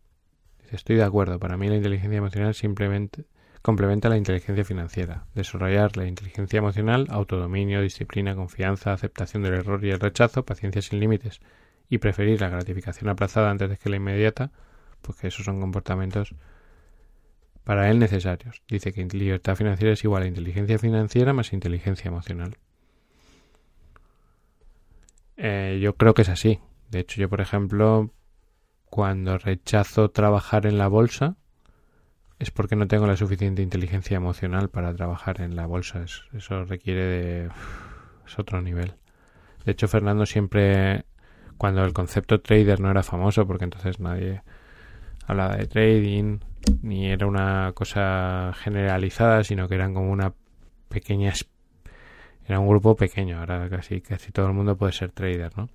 Dice, estoy de acuerdo, para mí la inteligencia emocional simplemente complementa la inteligencia financiera. Desarrollar la inteligencia emocional, autodominio, disciplina, confianza, aceptación del error y el rechazo, paciencia sin límites y preferir la gratificación aplazada antes de que la inmediata, pues que esos son comportamientos para él necesarios. Dice que libertad financiera es igual a inteligencia financiera más inteligencia emocional. Eh, yo creo que es así. De hecho, yo, por ejemplo, cuando rechazo trabajar en la bolsa, es porque no tengo la suficiente inteligencia emocional para trabajar en la bolsa. eso requiere de... es otro nivel. De hecho, Fernando siempre, cuando el concepto trader no era famoso, porque entonces nadie hablaba de trading, ni era una cosa generalizada, sino que eran como una pequeña... Era un grupo pequeño, ahora casi, casi todo el mundo puede ser trader, ¿no?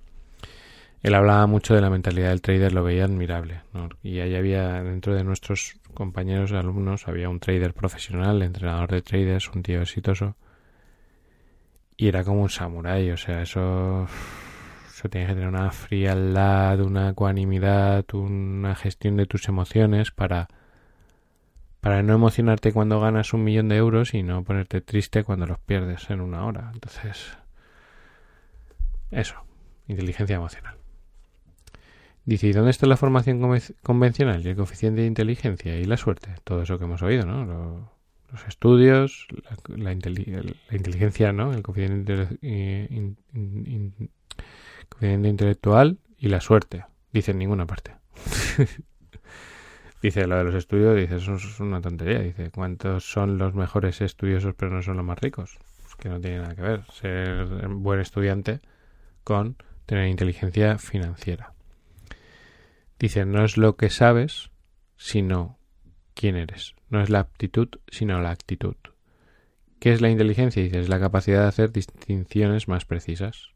Él hablaba mucho de la mentalidad del trader, lo veía admirable, ¿no? Y ahí había, dentro de nuestros compañeros alumnos había un trader profesional, entrenador de traders, un tío exitoso. Y era como un samurái, o sea, eso, eso tienes que tener una frialdad, una ecuanimidad, una gestión de tus emociones para, para no emocionarte cuando ganas un millón de euros y no ponerte triste cuando los pierdes en una hora. Entonces, eso, inteligencia emocional. Dice, ¿y dónde está la formación convencional y el coeficiente de inteligencia y la suerte? Todo eso que hemos oído, ¿no? los estudios, la, inteligencia, ¿no? El coeficiente, intelectual y la suerte. Dice en ninguna parte. (laughs) Dice lo de los estudios, dice, eso es una tontería. Dice, ¿cuántos son los mejores estudiosos pero no son los más ricos? Pues que no tiene nada que ver ser buen estudiante con tener inteligencia financiera. Dice, no es lo que sabes, sino quién eres. No es la aptitud, sino la actitud. ¿Qué es la inteligencia? Dice, es la capacidad de hacer distinciones más precisas,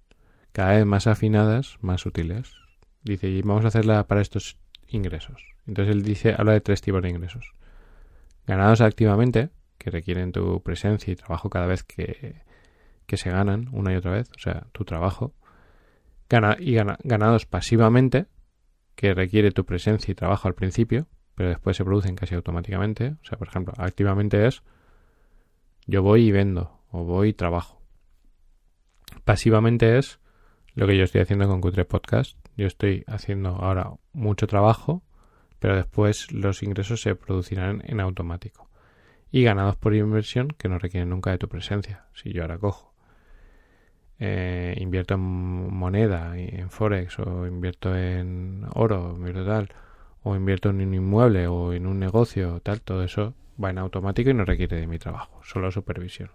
cada vez más afinadas, más útiles. Dice, y vamos a hacerla para estos ingresos. Entonces él dice, habla de tres tipos de ingresos. Ganados activamente, que requieren tu presencia y trabajo cada vez que, que se ganan una y otra vez, o sea, tu trabajo. y ganados pasivamente, que requiere tu presencia y trabajo al principio, pero después se producen casi automáticamente. O sea, por ejemplo, activamente es yo voy y vendo, o voy y trabajo. Pasivamente es lo que yo estoy haciendo con Q3 Podcast. Yo estoy haciendo ahora mucho trabajo, pero después los ingresos se producirán en automático. Y ganados por inversión que no requieren nunca de tu presencia. Si yo ahora cojo, eh, invierto en moneda, en Forex, o invierto en oro, tal, o invierto en un inmueble o en un negocio, tal, todo eso va en automático y no requiere de mi trabajo, solo supervisión.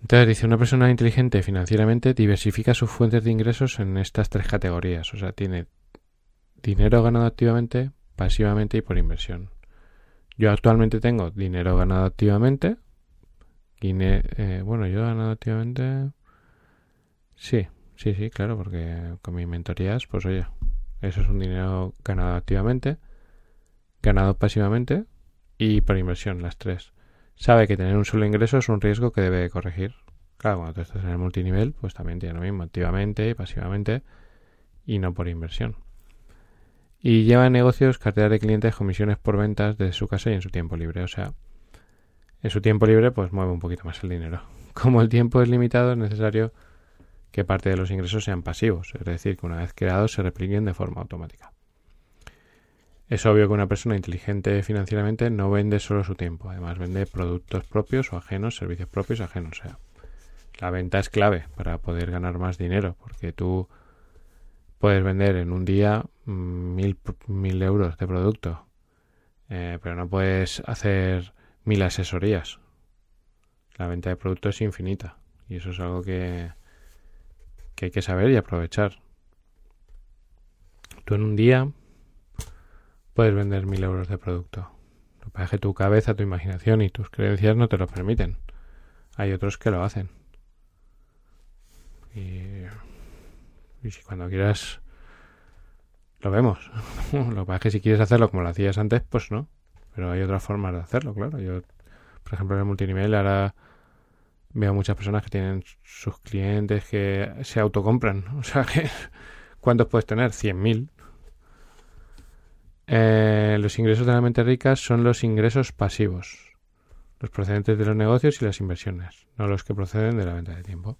Entonces dice, una persona inteligente financieramente diversifica sus fuentes de ingresos en estas tres categorías. O sea, tiene dinero ganado activamente, pasivamente y por inversión. Yo actualmente tengo dinero ganado activamente. Eh, bueno, yo he ganado activamente... Sí, sí, sí, claro, porque con mis mentorías, pues oye, eso es un dinero ganado activamente, ganado pasivamente y por inversión, las tres sabe que tener un solo ingreso es un riesgo que debe corregir. Claro, cuando tú estás en el multinivel, pues también tiene lo mismo, activamente, pasivamente y no por inversión. Y lleva en negocios cartera de clientes, comisiones por ventas desde su casa y en su tiempo libre. O sea, en su tiempo libre, pues mueve un poquito más el dinero. (laughs) Como el tiempo es limitado, es necesario que parte de los ingresos sean pasivos, es decir, que una vez creados se repliquen de forma automática. Es obvio que una persona inteligente financieramente no vende solo su tiempo, además vende productos propios o ajenos, servicios propios o ajenos. O sea, la venta es clave para poder ganar más dinero, porque tú puedes vender en un día mm, mil, mil euros de producto, eh, pero no puedes hacer mil asesorías. La venta de productos es infinita y eso es algo que, que hay que saber y aprovechar. Tú en un día puedes vender mil euros de producto. Lo que pasa es que tu cabeza, tu imaginación y tus creencias no te lo permiten. Hay otros que lo hacen. Y, si cuando quieras lo vemos. (laughs) lo que pasa es que si quieres hacerlo como lo hacías antes, pues no. Pero hay otras formas de hacerlo, claro. Yo, por ejemplo, en el multinivel ahora veo muchas personas que tienen sus clientes que se autocompran. (laughs) O sea que, ¿cuántos puedes tener? 100.000. Eh, los ingresos de la mente rica son los ingresos pasivos, los procedentes de los negocios y las inversiones, no los que proceden de la venta de tiempo.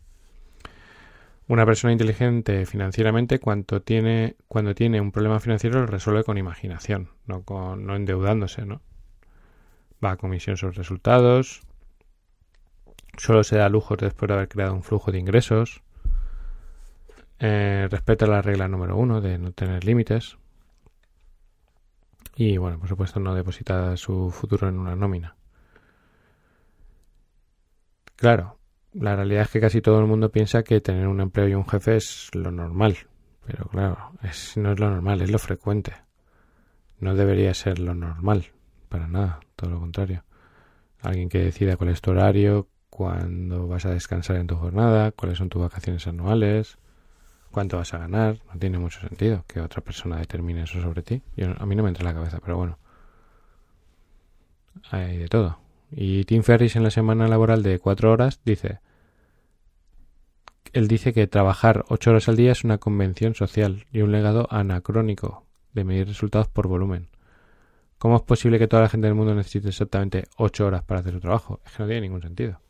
Una persona inteligente financieramente cuando tiene, cuando tiene un problema financiero lo resuelve con imaginación, no, endeudándose, ¿no? Va a comisión sobre resultados, solo se da lujos después de haber creado un flujo de ingresos, eh, respeta la regla número uno de no tener límites, y bueno, por supuesto no deposita su futuro en una nómina. Claro, la realidad es que casi todo el mundo piensa que tener un empleo y un jefe es lo normal. Pero claro, no es lo normal, es lo frecuente. No debería ser lo normal, para nada, todo lo contrario. Alguien que decida cuál es tu horario, cuándo vas a descansar en tu jornada, cuáles son tus vacaciones anuales, cuánto vas a ganar. No tiene mucho sentido que otra persona determine eso sobre ti. a mí no me entra en la cabeza, pero bueno. Hay de todo. Y Tim Ferris en la semana laboral de cuatro horas dice, él dice que trabajar ocho horas al día es una convención social y un legado anacrónico de medir resultados por volumen. ¿Cómo es posible que toda la gente del mundo necesite exactamente ocho horas para hacer su trabajo? Es que no tiene ningún sentido.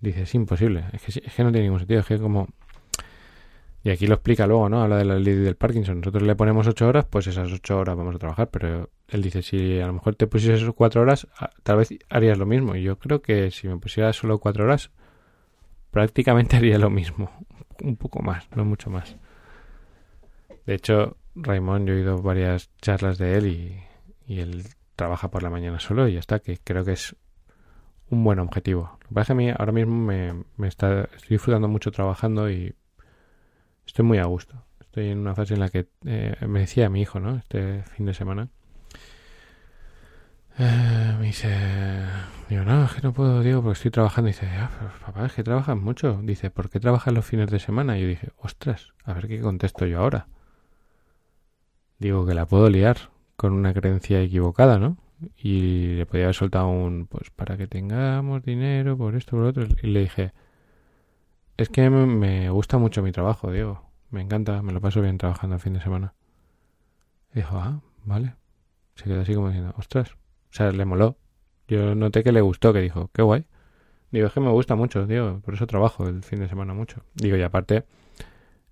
Dice, es imposible. Es que, es que no tiene ningún sentido. Es que como y aquí lo explica luego, ¿no? Habla de la ley del Parkinson. Nosotros le ponemos ocho horas, pues esas ocho horas vamos a trabajar. Pero él dice, si a lo mejor te pusieras cuatro horas, tal vez harías lo mismo. Y yo creo que si me pusiera solo cuatro horas, prácticamente (laughs) haría lo mismo. Un poco más, no mucho más. De hecho, Raymond, yo he oído varias charlas de él y, y él trabaja por la mañana solo y ya está, que creo que es un buen objetivo. Lo que pasa es que a mí ahora mismo me, me está, estoy disfrutando mucho trabajando y estoy muy a gusto. Estoy en una fase en la que eh, me decía mi hijo, ¿no? Este fin de semana. Eh, me dice, digo, no, es que no puedo, digo, porque estoy trabajando. Y dice, ah, pero papá, es que trabajas mucho. Dice, ¿por qué trabajas los fines de semana? Y yo dije, ostras, a ver qué contesto yo ahora. Digo que la puedo liar con una creencia equivocada, ¿no? Y le podía haber soltado un, pues para que tengamos dinero, por esto, por otro. Y le dije, es que me gusta mucho mi trabajo, Diego. Me encanta, me lo paso bien trabajando el fin de semana. Dijo, ah, vale. Se quedó así como diciendo, ostras. O sea, le moló. Yo noté que le gustó, que dijo, qué guay. Digo, es que me gusta mucho, digo, por eso trabajo el fin de semana mucho. Digo, y aparte,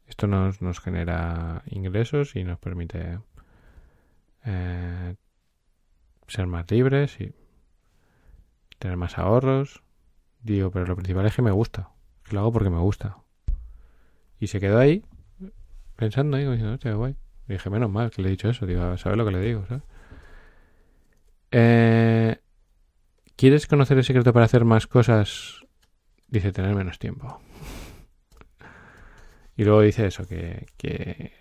esto nos, nos genera ingresos y nos permite eh, ser más libres y tener más ahorros. Digo, pero lo principal es que me gusta. Lo hago porque me gusta. Y se quedó ahí pensando ahí, diciendo, hostia, guay. Dije, menos mal que le he dicho eso, digo, ¿sabes lo que le digo? Eh, ¿Quieres conocer el secreto para hacer más cosas? Dice, tener menos tiempo. Y luego dice eso, que, que,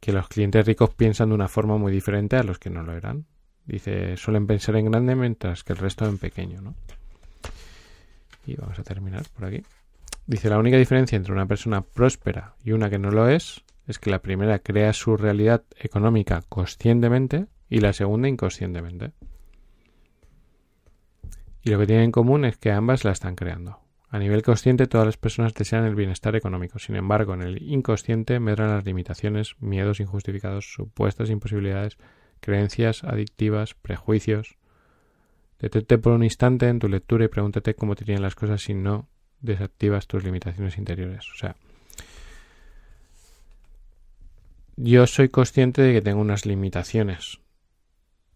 que los clientes ricos piensan de una forma muy diferente a los que no lo eran. Dice, suelen pensar en grande mientras que el resto en pequeño, ¿no? Y vamos a terminar por aquí. Dice, la única diferencia entre una persona próspera y una que no lo es es que la primera crea su realidad económica conscientemente y la segunda inconscientemente. Y lo que tienen en común es que ambas la están creando. A nivel consciente todas las personas desean el bienestar económico, sin embargo en el inconsciente medran las limitaciones, miedos injustificados, supuestas imposibilidades, creencias adictivas, prejuicios. Detente por un instante en tu lectura y pregúntate cómo te tienen las cosas si no desactivas tus limitaciones interiores. O sea, yo soy consciente de que tengo unas limitaciones.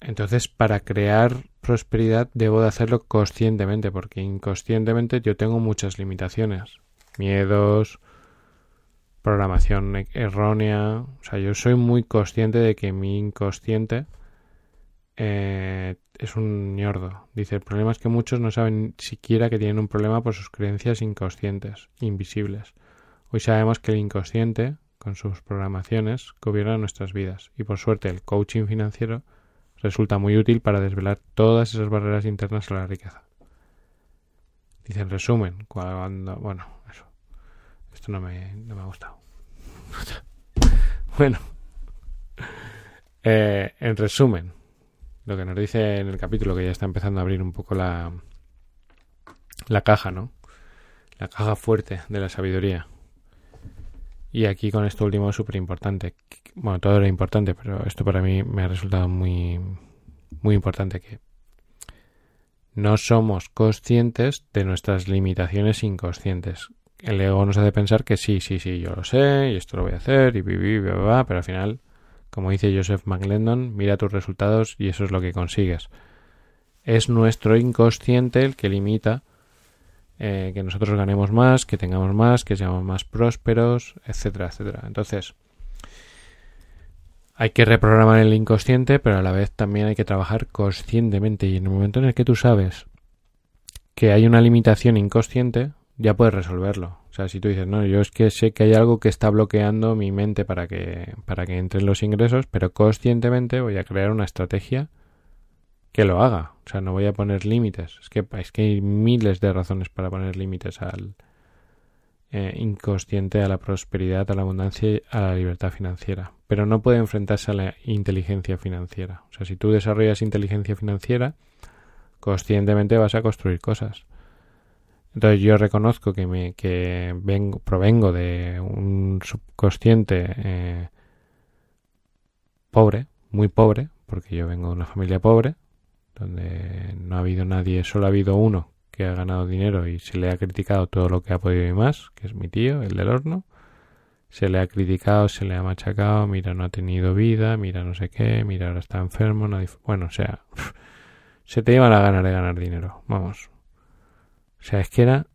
Entonces, para crear prosperidad debo de hacerlo conscientemente, porque inconscientemente yo tengo muchas limitaciones. Miedos, programación e-, errónea. O sea, yo soy muy consciente de que mi inconsciente eh, es un ñordo. Dice, el problema es que muchos no saben siquiera que tienen un problema por sus creencias inconscientes, invisibles. Hoy sabemos que el inconsciente, con sus programaciones, gobierna nuestras vidas. Y por suerte el coaching financiero resulta muy útil para desvelar todas esas barreras internas a la riqueza. Dice en resumen, cuando... Bueno, eso. Esto no me, no me ha gustado. (laughs) bueno. Eh, en resumen, lo que nos dice en el capítulo que ya está empezando a abrir un poco la, la caja, ¿no? La caja fuerte de la sabiduría. Y aquí con esto último es súper importante. Bueno, todo era importante, pero esto para mí me ha resultado muy, muy importante que no somos conscientes de nuestras limitaciones inconscientes. El ego nos hace pensar que sí, sí, sí, yo lo sé, y esto lo voy a hacer, y viví, pero al final como dice Joseph McLendon, mira tus resultados y eso es lo que consigues. Es nuestro inconsciente el que limita eh, que nosotros ganemos más, que tengamos más, que seamos más prósperos, etcétera, etcétera. Entonces, hay que reprogramar el inconsciente, pero a la vez también hay que trabajar conscientemente. Y en el momento en el que tú sabes que hay una limitación inconsciente, ya puedes resolverlo. O sea, si tú dices, no, yo es que sé que hay algo que está bloqueando mi mente para que, para que entren los ingresos, pero conscientemente voy a crear una estrategia que lo haga. O sea, no voy a poner límites. Es que, es que hay miles de razones para poner límites al eh, inconsciente, a la prosperidad, a la abundancia y a la libertad financiera. Pero no puede enfrentarse a la inteligencia financiera. O sea, si tú desarrollas inteligencia financiera, conscientemente vas a construir cosas. Entonces yo reconozco que me que vengo, provengo de un subconsciente eh, pobre, muy pobre, porque yo vengo de una familia pobre, donde no ha habido nadie, solo ha habido uno que ha ganado dinero y se le ha criticado todo lo que ha podido y más, que es mi tío, el del horno. Se le ha criticado, se le ha machacado, mira, no ha tenido vida, mira, no sé qué, mira, ahora está enfermo, no bueno, o sea, (laughs) se te iba la gana de ganar dinero, vamos, o sea, es que era,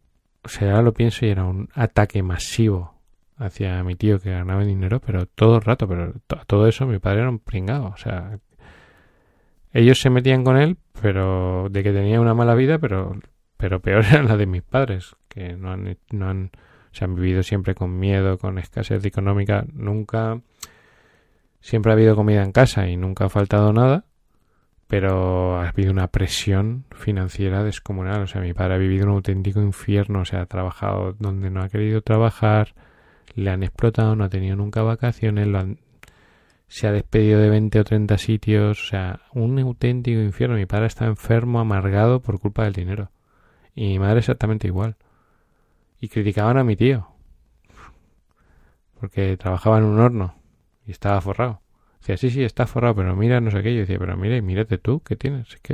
o sea, ahora lo pienso y era un ataque masivo hacia mi tío que ganaba dinero, pero todo el rato, pero todo eso mi padre era un pringado, o sea, ellos se metían con él, pero de que tenía una mala vida, pero pero peor (laughs) era la de mis padres, que no han, no han se han vivido siempre con miedo, con escasez económica, nunca siempre ha habido comida en casa y nunca ha faltado nada, pero ha habido una presión financiera descomunal. O sea, mi padre ha vivido un auténtico infierno, o sea, ha trabajado donde no ha querido trabajar, le han explotado, no ha tenido nunca vacaciones, lo han, se ha despedido de 20 o 30 sitios, o sea, un auténtico infierno. Mi padre está enfermo, amargado por culpa del dinero. Y mi madre exactamente igual. Y criticaban a mi tío. Porque trabajaba en un horno y estaba forrado. Decía, sí, sí, está forrado, pero mira, no sé qué. Yo decía, pero mira, mírate tú, ¿qué tienes? Es que...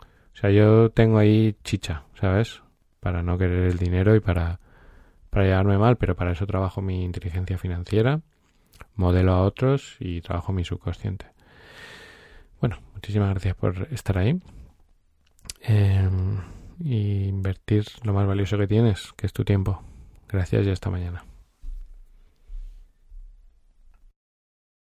O sea, yo tengo ahí chicha, ¿sabes? Para no querer el dinero y para, para llevarme mal, pero para eso trabajo mi inteligencia financiera, modelo a otros y trabajo mi subconsciente. Bueno, muchísimas gracias por estar ahí. Eh, y invertir lo más valioso que tienes, que es tu tiempo. Gracias y hasta mañana.